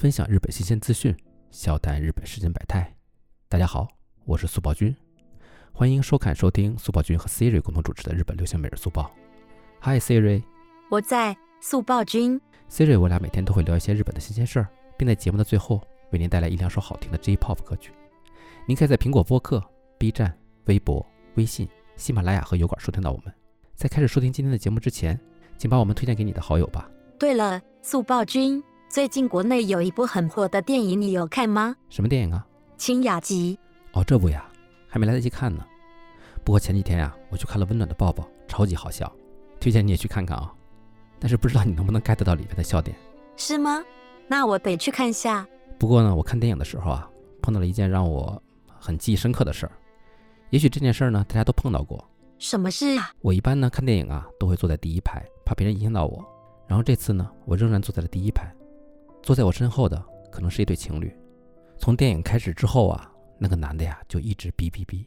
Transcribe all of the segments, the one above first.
分享日本新鲜资讯，笑谈日本世间百态。大家好，我是速报君，欢迎收看收听速报君和 Siri 共同主持的日本流行每日速报。Hi Siri，我在速报君。Siri，我俩每天都会聊一些日本的新鲜事儿，并在节目的最后为您带来一两首好听的 J-Pop 歌曲。您可以在苹果播客、B 站、微博、微信、喜马拉雅和油管收听到我们。在开始收听今天的节目之前，请把我们推荐给你的好友吧。对了，速报君，最近国内有一部很火的电影，你有看吗？什么电影啊？《清雅集》。哦，这部呀，还没来得及看呢。不过前几天呀，我去看了《温暖的抱抱》，超级好笑，推荐你也去看看啊、但是不知道你能不能 get 到里面的笑点。是吗？那我得去看下。不过呢，我看电影的时候啊，碰到了一件让我很记忆深刻的事儿。也许这件事儿呢，大家都碰到过。什么事啊？我一般呢看电影啊，都会坐在第一排，怕别人影响到我。然后这次呢，我仍然坐在了第一排。坐在我身后的可能是一对情侣。从电影开始之后啊，那个男的呀就一直哔哔哔，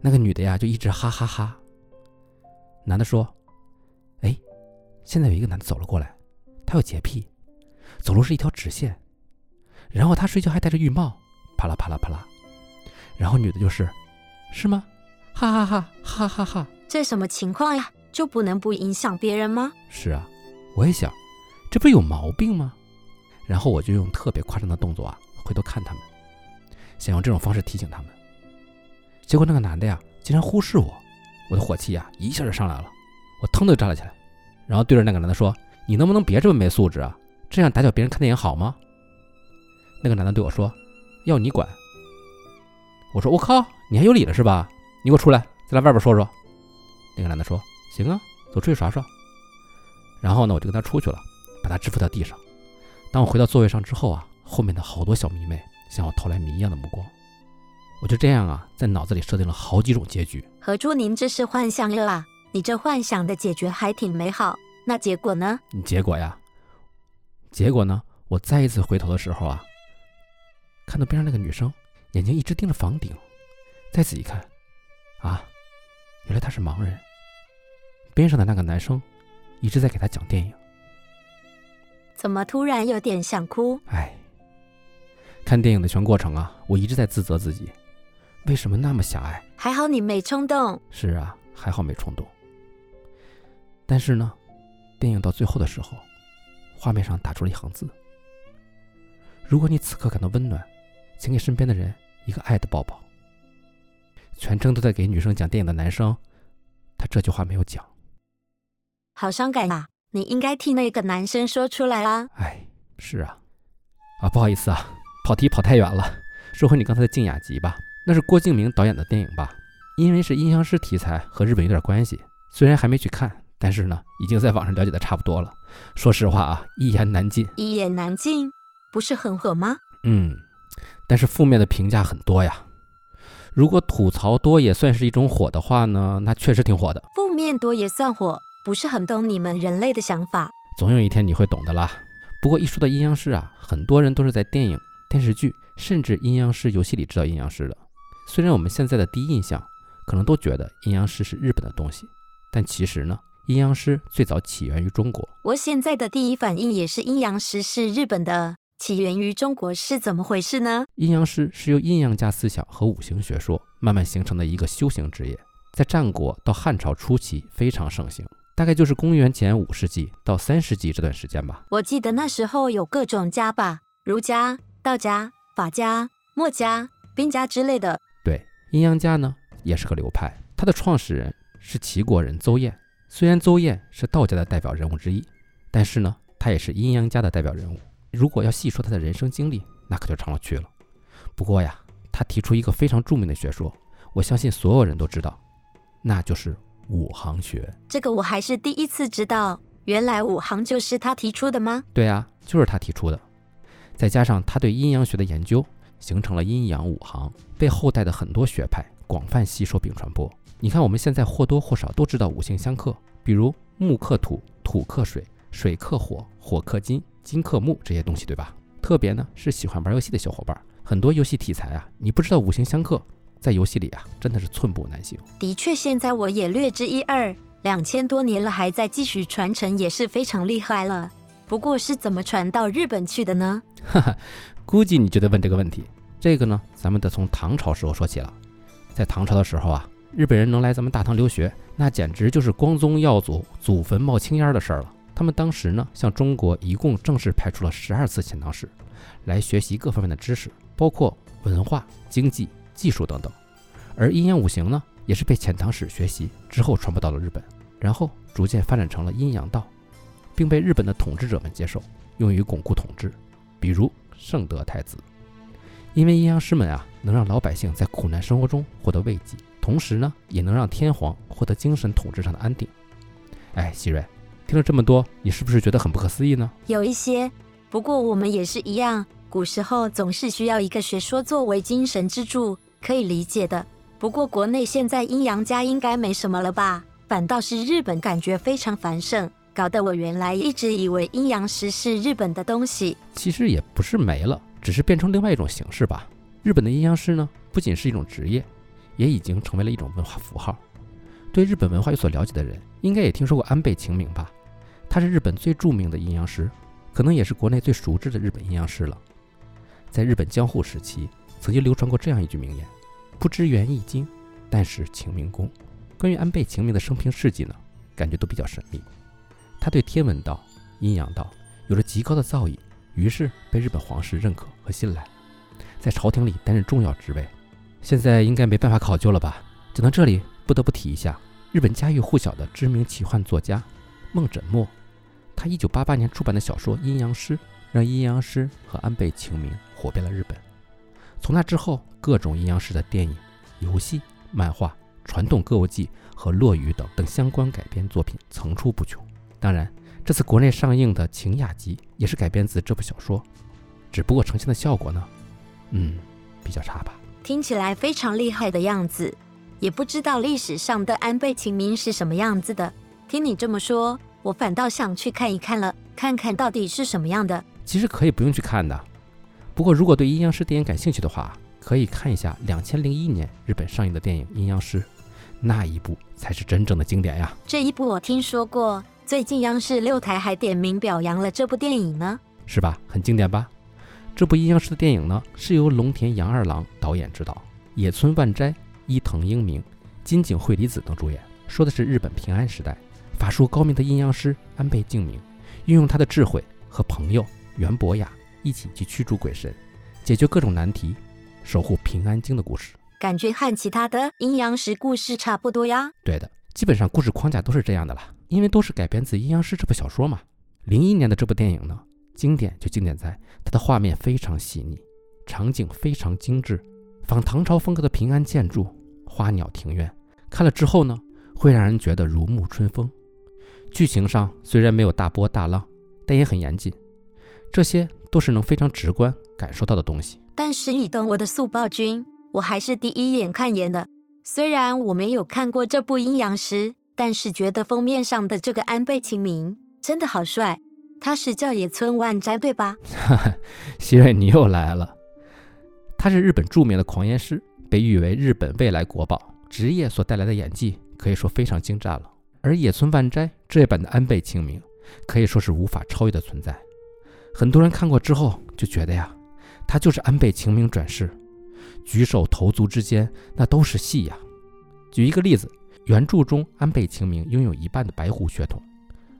那个女的呀就一直哈哈哈。男的说：“哎，现在有一个男的走了过来，他有洁癖，走路是一条直线，然后他睡觉还戴着浴帽，啪啦啪啦啪啦。然后女的就是，是吗？哈哈哈哈哈哈。这什么情况呀？就不能不影响别人吗？是啊，我也想，这不是有毛病吗？然后我就用特别夸张的动作啊，回头看他们，想用这种方式提醒他们。结果那个男的呀，竟然忽视我，我的火气呀一下就上来了，我腾的就站了起来，然后对着那个男的说：“你能不能别这么没素质啊？这样打搅别人看电影好吗？”那个男的对我说：“要你管。”我说：“我靠，你还有理了是吧？你给我出来，再来外边说说。”那个男的说：“行啊，走出去耍耍。”然后呢，我就跟他出去了，把他支扶到地上。当我回到座位上之后啊，后面的好多小迷妹向我投来谜一样的目光。我就这样啊，在脑子里设定了好几种结局。合珠，您这是幻想了啊！你这幻想的解决还挺美好，那结果呢？结果呀，结果呢，我再一次回头的时候啊，看到边上那个女生眼睛一直盯着房顶，再仔细看，啊，原来她是盲人。边上的那个男生一直在给她讲电影。怎么突然有点想哭？哎，看电影的全过程啊，我一直在自责自己，为什么那么狭隘？还好你没冲动。是啊，还好没冲动。但是呢，电影到最后的时候，画面上打出了一行字：如果你此刻感到温暖，请给身边的人一个爱的抱抱。全程都在给女生讲电影的男生，他这句话没有讲。好伤感啊！你应该替那个男生说出来啊！哎，是啊，啊，不好意思啊，跑题跑太远了。说回你刚才的《静雅集》吧，那是郭敬明导演的电影吧？因为是阴阳师题材，和日本有点关系。虽然还没去看，但是呢，已经在网上了解的差不多了。说实话啊，一言难尽。一言难尽，不是很火吗？嗯，但是负面的评价很多呀。如果吐槽多也算是一种火的话呢，那确实挺火的。负面多也算火，不是很懂你们人类的想法。总有一天你会懂的啦。不过一说到阴阳师啊，很多人都是在电影、电视剧，甚至阴阳师游戏里知道阴阳师的。虽然我们现在的第一印象可能都觉得阴阳师是日本的东西，但其实呢，阴阳师最早起源于中国。我现在的第一反应也是阴阳师是日本的，起源于中国是怎么回事呢？阴阳师是由阴阳家思想和五行学说慢慢形成的一个修行职业，在战国到汉朝初期非常盛行，大概就是公元前五世纪到三世纪这段时间吧。我记得那时候有各种家吧，儒家、道家、法家、墨家、兵家之类的。对，阴阳家呢也是个流派，它的创始人是齐国人邹衍。虽然邹衍是道家的代表人物之一，但是呢，他也是阴阳家的代表人物。如果要细说他的人生经历，那可就长了去了。不过呀，他提出一个非常著名的学说，我相信所有人都知道，那就是五行学。这个我还是第一次知道，原来五行就是他提出的吗？对啊，就是他提出的。再加上他对阴阳学的研究，形成了阴阳五行，被后代的很多学派广泛吸收并传播。你看，我们现在或多或少都知道五行相克，比如木克土，土克水，水克火，火克金，金克木这些东西，对吧？特别呢是喜欢玩游戏的小伙伴，很多游戏题材啊，你不知道五行相克，在游戏里啊真的是寸步难行。的确，现在我也略知一二。两千多年了，还在继续传承，也是非常厉害了。不过是怎么传到日本去的呢？哈哈，估计你就得问这个问题。这个呢，咱们得从唐朝时候说起了。在唐朝的时候啊，日本人能来咱们大唐留学，那简直就是光宗耀祖、祖坟冒青烟的事儿了。他们当时呢，向中国一共正式派出了十二次遣唐使，来学习各方面的知识，包括文化、经济、技术等等。而阴阳五行呢，也是被遣唐使学习之后传播到了日本，然后逐渐发展成了阴阳道，并被日本的统治者们接受，用于巩固统治。比如圣德太子，因为阴阳师们啊，能让老百姓在苦难生活中获得慰藉，同时呢，也能让天皇获得精神统治上的安定。哎，希瑞。听了这么多，你是不是觉得很不可思议呢？有一些，不过我们也是一样，古时候总是需要一个学说作为精神支柱，可以理解的。不过国内现在阴阳家应该没什么了吧？反倒是日本感觉非常繁盛，搞得我原来一直以为阴阳师是日本的东西。其实也不是没了，只是变成另外一种形式吧。日本的阴阳师呢，不仅是一种职业，也已经成为了一种文化符号。对日本文化有所了解的人，应该也听说过安倍晴明吧？他是日本最著名的阴阳师，可能也是国内最熟知的日本阴阳师了。在日本江户时期，曾经流传过这样一句名言：“不知源易经，但是晴明功。”关于安倍晴明的生平事迹呢，感觉都比较神秘。他对天文道、阴阳道有着极高的造诣，于是被日本皇室认可和信赖，在朝廷里担任重要职位。现在应该没办法考究了吧？讲到这里，不得不提一下日本家喻户晓的知名奇幻作家梦枕墨。他一九八八年出版的小说《阴阳师》，让阴阳师和安倍晴明火遍了日本。从那之后，各种阴阳师的电影、游戏、漫画、传统歌舞伎和落语等等相关改编作品层出不穷。当然，这次国内上映的《晴雅集》也是改编自这部小说，只不过呈现的效果呢，嗯，比较差吧。听起来非常厉害的样子，也不知道历史上的安倍晴明是什么样子的。听你这么说。我反倒想去看一看了，看看到底是什么样的。其实可以不用去看的，不过如果对阴阳师电影感兴趣的话，可以看一下两千零一年日本上映的电影《阴阳师》，那一部才是真正的经典呀。这一部我听说过，最近央视六台还点名表扬了这部电影呢，是吧？很经典吧？这部阴阳师的电影呢，是由龙田洋二郎导演执导，野村万斋、伊藤英明、金井惠里子等主演，说的是日本平安时代。法术高明的阴阳师安倍晴明，运用他的智慧和朋友袁博雅一起去驱逐鬼神，解决各种难题，守护平安京的故事，感觉和其他的阴阳师故事差不多呀。对的，基本上故事框架都是这样的啦，因为都是改编自《阴阳师》这部小说嘛。零一年的这部电影呢，经典就经典在它的画面非常细腻，场景非常精致，仿唐朝风格的平安建筑、花鸟庭院，看了之后呢，会让人觉得如沐春风。剧情上虽然没有大波大浪，但也很严谨，这些都是能非常直观感受到的东西。但是你懂我的速报君，我还是第一眼看眼的。虽然我没有看过这部《阴阳师》，但是觉得封面上的这个安倍晴明真的好帅。他是叫野村万斋对吧？哈哈，希瑞你又来了。他是日本著名的狂言师，被誉为日本未来国宝。职业所带来的演技可以说非常精湛了。而野村万斋这版的安倍晴明可以说是无法超越的存在。很多人看过之后就觉得呀，他就是安倍晴明转世，举手投足之间那都是戏呀。举一个例子，原著中安倍晴明拥有一半的白狐血统，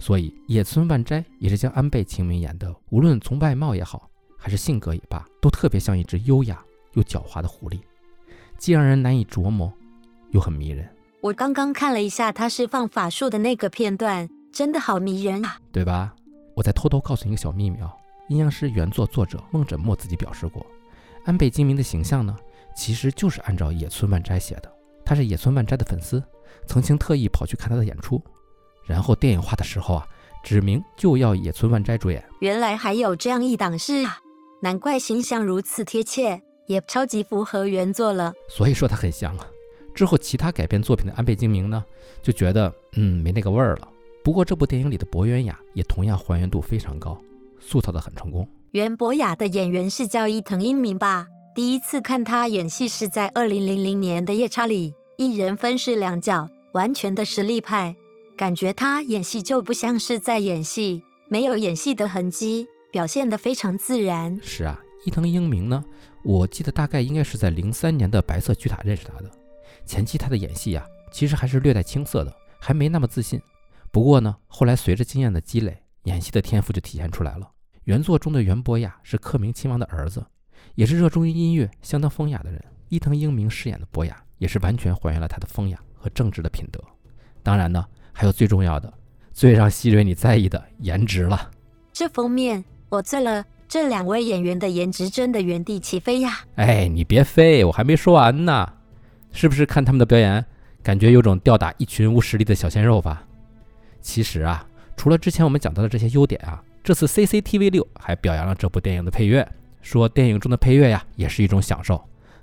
所以野村万斋也是将安倍晴明演的，无论从外貌也好，还是性格也罢，都特别像一只优雅又狡猾的狐狸，既让人难以琢磨，又很迷人。我刚刚看了一下他释放法术的那个片段，真的好迷人啊，对吧？我再偷偷告诉你一个小秘密啊，阴阳师原作作者孟枕墨自己表示过，安倍晴明的形象呢，其实就是按照野村万斋写的。他是野村万斋的粉丝，曾经特意跑去看他的演出，然后电影化的时候啊，指明就要野村万斋主演。原来还有这样一档事啊，难怪形象如此贴切，也超级符合原作了。所以说他很像啊。之后，其他改编作品的安倍晴明呢，就觉得嗯没那个味儿了。不过这部电影里的博元雅也同样还原度非常高，塑造的很成功。袁博雅的演员是叫伊藤英明吧？第一次看他演戏是在二零零零年的夜叉里，一人分饰两角，完全的实力派。感觉他演戏就不像是在演戏，没有演戏的痕迹，表现得非常自然。是啊，伊藤英明呢，我记得大概应该是在零三年的《白色巨塔》认识他的。前期他的演戏啊，其实还是略带青涩的，还没那么自信。不过呢，后来随着经验的积累，演戏的天赋就体现出来了。原作中的袁博雅是克明亲王的儿子，也是热衷于音乐、相当风雅的人。伊藤英明饰演的博雅，也是完全还原了他的风雅和正直的品德。当然呢，还有最重要的、最让希瑞你在意的颜值了。这封面我醉了，这两位演员的颜值真的原地起飞呀！哎，你别飞，我还没说完呢。是不是看他们的表演，感觉有种吊打一群无实力的小鲜肉吧？其实啊，除了之前我们讲到的这些优点啊，这次 CCTV 六还表扬了这部电影的配乐，说电影中的配乐呀也是一种享受。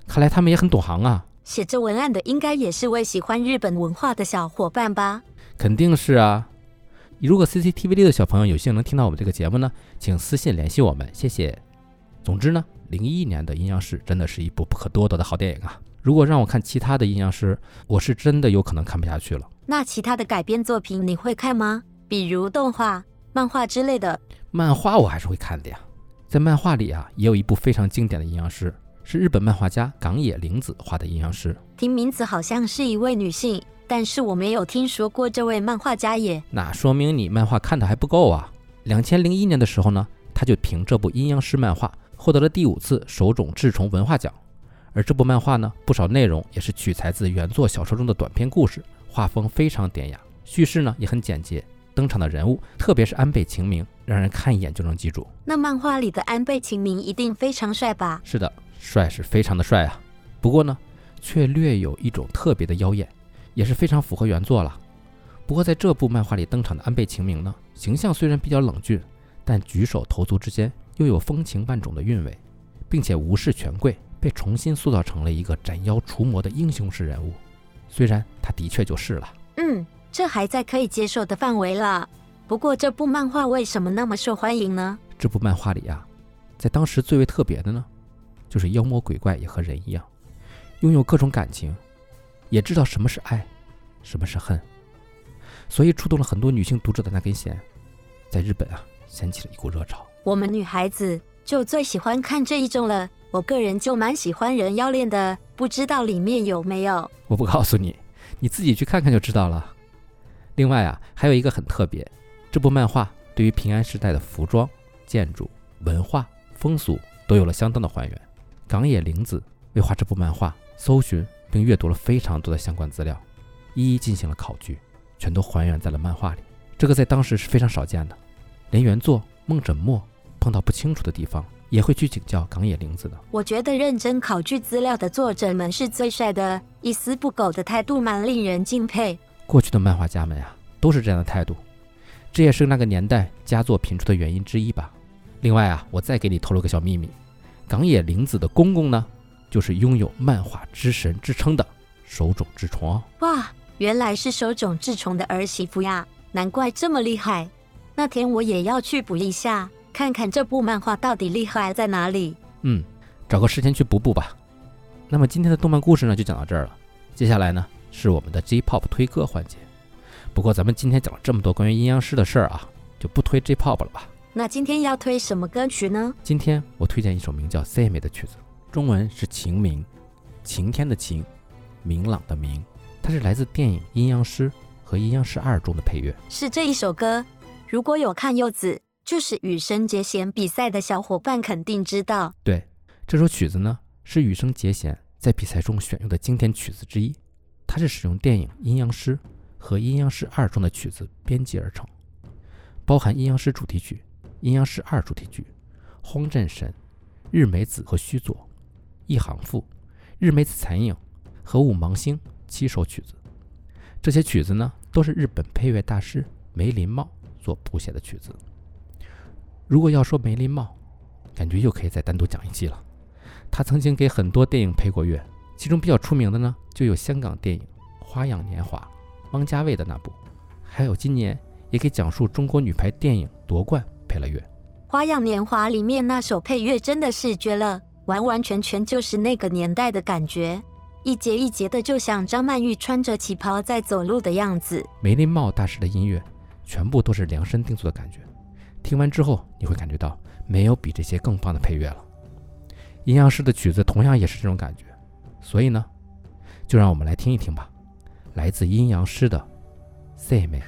看来他们也很懂行啊。写这文案的应该也是位喜欢日本文化的小伙伴吧？肯定是啊。如果 CCTV 六的小朋友有幸能听到我们这个节目呢，请私信联系我们，谢谢。总之呢，零一年的《阴阳师》真的是一部不可多得的好电影啊。如果让我看其他的阴阳师，我是真的有可能看不下去了。那其他的改编作品你会看吗？比如动画、漫画之类的？漫画我还是会看的呀。在漫画里啊，也有一部非常经典的阴阳师，是日本漫画家冈野玲子画的阴阳师。听名字好像是一位女性，但是我没有听说过这位漫画家耶。那说明你漫画看的还不够啊。两千零一年的时候呢，他就凭这部阴阳师漫画获得了第五次手冢治虫文化奖。而这部漫画呢，不少内容也是取材自原作小说中的短篇故事，画风非常典雅，叙事呢也很简洁，登场的人物，特别是安倍晴明，让人看一眼就能记住。那漫画里的安倍晴明一定非常帅吧？是的，帅是非常的帅啊。不过呢，却略有一种特别的妖艳，也是非常符合原作了。不过在这部漫画里登场的安倍晴明呢，形象虽然比较冷峻，但举手投足之间又有风情万种的韵味，并且无视权贵。被重新塑造成了一个斩妖除魔的英雄式人物，虽然他的确就是了。嗯，这还在可以接受的范围了。不过这部漫画为什么那么受欢迎呢？这部漫画里啊，在当时最为特别的呢，就是妖魔鬼怪也和人一样，拥有各种感情，也知道什么是爱，什么是恨，所以触动了很多女性读者的那根弦，在日本啊掀起了一股热潮。我们女孩子就最喜欢看这一种了。我个人就蛮喜欢人妖恋的，不知道里面有没有？我不告诉你，你自己去看看就知道了。另外啊，还有一个很特别，这部漫画对于平安时代的服装、建筑、文化、风俗都有了相当的还原。冈野玲子为画这部漫画，搜寻并阅读了非常多的相关资料，一一进行了考据，全都还原在了漫画里。这个在当时是非常少见的，连原作梦枕墨碰到不清楚的地方。也会去请教冈野玲子的。我觉得认真考据资料的作者们是最帅的，一丝不苟的态度蛮令人敬佩。过去的漫画家们呀，都是这样的态度，这也是那个年代佳作频出的原因之一吧。另外啊，我再给你透露个小秘密，冈野玲子的公公呢，就是拥有漫画之神之称的手冢治虫哦。哇，原来是手冢治虫的儿媳妇呀，难怪这么厉害。那天我也要去补一下。看看这部漫画到底厉害在哪里？嗯，找个时间去补补吧。那么今天的动漫故事呢，就讲到这儿了。接下来呢，是我们的 J-pop 推歌环节。不过咱们今天讲了这么多关于阴阳师的事儿啊，就不推 J-pop 了吧？那今天要推什么歌曲呢？今天我推荐一首名叫《Same》的曲子，中文是晴明，晴天的晴，明朗的明。它是来自电影《阴阳师》和《阴阳师二》中的配乐。是这一首歌。如果有看柚子。就是羽生结弦比赛的小伙伴肯定知道。对，这首曲子呢是羽生结弦在比赛中选用的经典曲子之一，它是使用电影《阴阳师》和《阴阳师二》中的曲子编辑而成，包含《阴阳师》主题曲、《阴阳师二》主题曲、荒战神、日美子和须佐、一行赋、日美子残影和五芒星七首曲子。这些曲子呢都是日本配乐大师梅林茂所谱写的曲子。如果要说梅林茂，感觉又可以再单独讲一期了。他曾经给很多电影配过乐，其中比较出名的呢，就有香港电影《花样年华》，汪家卫的那部，还有今年也给讲述中国女排电影夺冠配了乐。《花样年华》里面那首配乐真的是绝了，完完全全就是那个年代的感觉，一节一节的，就像张曼玉穿着旗袍在走路的样子。梅林茂大师的音乐，全部都是量身定做的感觉。听完之后，你会感觉到没有比这些更棒的配乐了。阴阳师的曲子同样也是这种感觉。所以呢就让我们来听一听吧。来自阴阳师的 same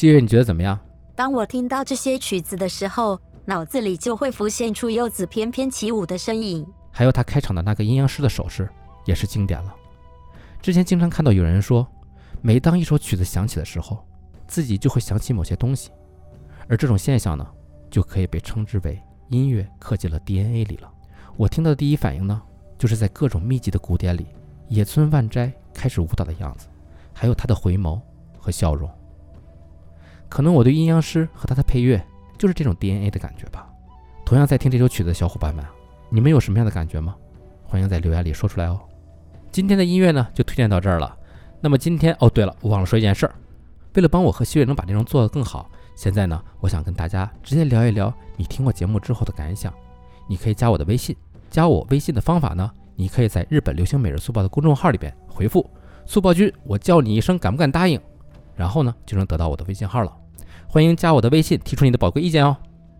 霁月你觉得怎么样？当我听到这些曲子的时候脑子里就会浮现出柚子翩翩起舞的身影。还有他开场的那个阴阳师的手势也是经典了。之前经常看到有人说每当一首曲子响起的时候自己就会想起某些东西而这种现象呢就可以被称之为音乐刻进了 dna 里了。我听到的第一反应呢就是在各种密集的古典里野村万斋开始舞蹈的样子还有他的回眸和笑容。可能我对阴阳师和他的配乐就是这种 DNA 的感觉吧。同样在听这首曲子的小伙伴们，你们有什么样的感觉吗？欢迎在留言里说出来哦。今天的音乐呢，就推荐到这儿了。那么今天哦，对了，我忘了说一件事儿。为了帮我和希月能把内容做得更好，现在呢，我想跟大家直接聊一聊你听过节目之后的感想。你可以加我的微信，加我微信的方法呢，你可以在日本流行每日速报的公众号里边回复“速报君”，我叫你一声，敢不敢答应？然后呢，就能得到我的微信号了。欢迎加我的微信，提出你的宝贵意见哦。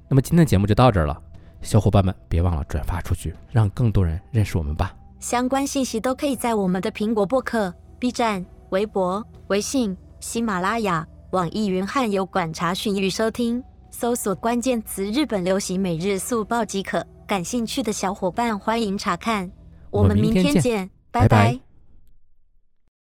那么今天的节目就到这儿了，小伙伴们别忘了转发出去，让更多人认识我们吧。相关信息都可以在我们的苹果播客、B 站、微博、微信、喜马拉雅、网易云汉有馆查询与收听，搜索关键词“日本流行每日速报”即可。感兴趣的小伙伴欢迎查看。我们明天见，拜拜。